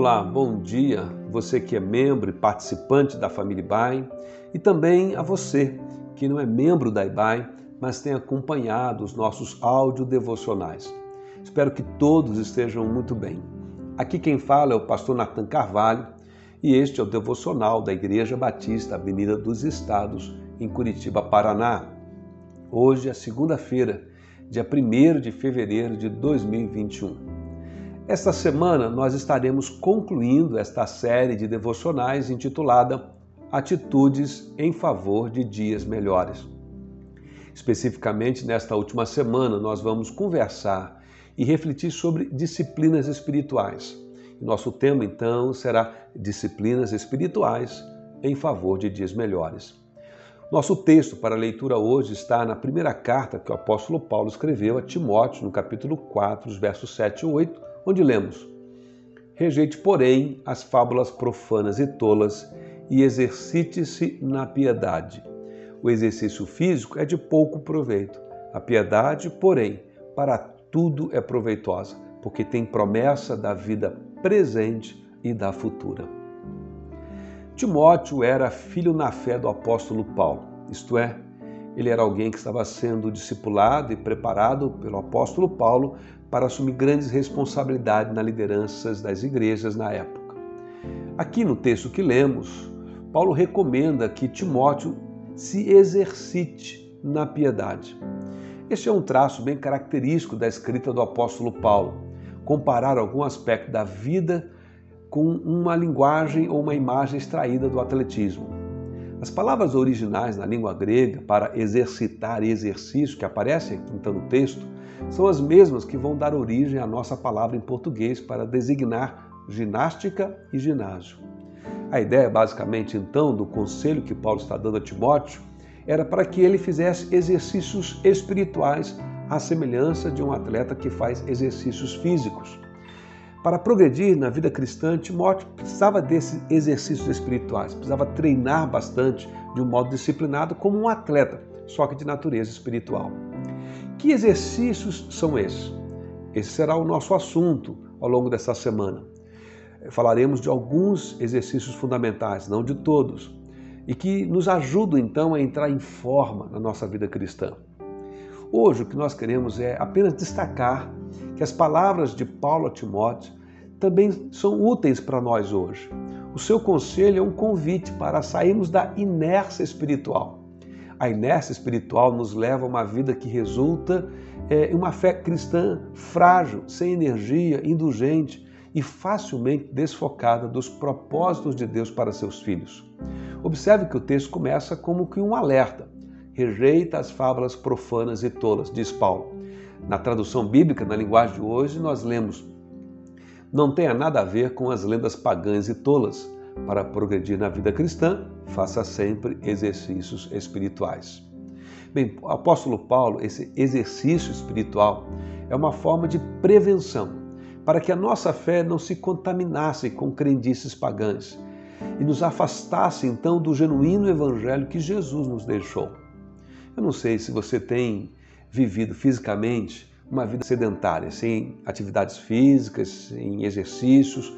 Olá, bom dia, você que é membro e participante da família IBAI e também a você que não é membro da IBAI, mas tem acompanhado os nossos áudio devocionais. Espero que todos estejam muito bem. Aqui quem fala é o pastor Nathan Carvalho e este é o devocional da Igreja Batista Avenida dos Estados, em Curitiba, Paraná. Hoje é segunda-feira, dia 1 de fevereiro de 2021. Esta semana nós estaremos concluindo esta série de devocionais intitulada Atitudes em favor de dias melhores. Especificamente nesta última semana, nós vamos conversar e refletir sobre disciplinas espirituais. Nosso tema então será Disciplinas espirituais em favor de dias melhores. Nosso texto para leitura hoje está na primeira carta que o apóstolo Paulo escreveu a Timóteo, no capítulo 4, os versos 7 e 8, onde lemos: Rejeite, porém, as fábulas profanas e tolas e exercite-se na piedade. O exercício físico é de pouco proveito. A piedade, porém, para tudo é proveitosa, porque tem promessa da vida presente e da futura. Timóteo era filho na fé do apóstolo Paulo, isto é, ele era alguém que estava sendo discipulado e preparado pelo apóstolo Paulo para assumir grandes responsabilidades nas lideranças das igrejas na época. Aqui no texto que lemos, Paulo recomenda que Timóteo se exercite na piedade. Este é um traço bem característico da escrita do apóstolo Paulo, comparar algum aspecto da vida com uma linguagem ou uma imagem extraída do atletismo. As palavras originais na língua grega para exercitar e exercício que aparecem então no texto são as mesmas que vão dar origem à nossa palavra em português para designar ginástica e ginásio. A ideia, basicamente, então, do conselho que Paulo está dando a Timóteo era para que ele fizesse exercícios espirituais à semelhança de um atleta que faz exercícios físicos. Para progredir na vida cristã, Timóteo precisava desses exercícios espirituais, precisava treinar bastante de um modo disciplinado como um atleta, só que de natureza espiritual. Que exercícios são esses? Esse será o nosso assunto ao longo dessa semana. Falaremos de alguns exercícios fundamentais, não de todos, e que nos ajudam então a entrar em forma na nossa vida cristã. Hoje o que nós queremos é apenas destacar que as palavras de Paulo a Timóteo também são úteis para nós hoje. O seu conselho é um convite para sairmos da inércia espiritual a inércia espiritual nos leva a uma vida que resulta é, em uma fé cristã frágil, sem energia, indulgente e facilmente desfocada dos propósitos de Deus para seus filhos. Observe que o texto começa como que um alerta. Rejeita as fábulas profanas e tolas, diz Paulo. Na tradução bíblica, na linguagem de hoje, nós lemos: Não tenha nada a ver com as lendas pagãs e tolas para progredir na vida cristã, faça sempre exercícios espirituais. Bem, o apóstolo Paulo, esse exercício espiritual é uma forma de prevenção para que a nossa fé não se contaminasse com crendices pagãs e nos afastasse então do genuíno evangelho que Jesus nos deixou. Eu não sei se você tem vivido fisicamente uma vida sedentária, sem atividades físicas, sem exercícios,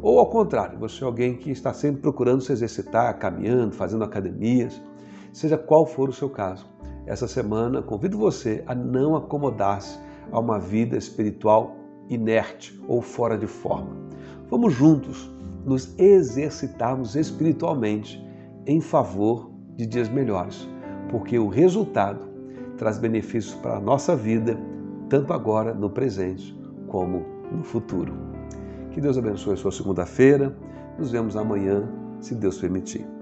ou ao contrário, você é alguém que está sempre procurando se exercitar, caminhando, fazendo academias, seja qual for o seu caso. Essa semana convido você a não acomodar-se a uma vida espiritual inerte ou fora de forma. Vamos juntos nos exercitarmos espiritualmente em favor de dias melhores, porque o resultado traz benefícios para a nossa vida, tanto agora no presente como no futuro. Que Deus abençoe a sua segunda-feira. Nos vemos amanhã, se Deus permitir.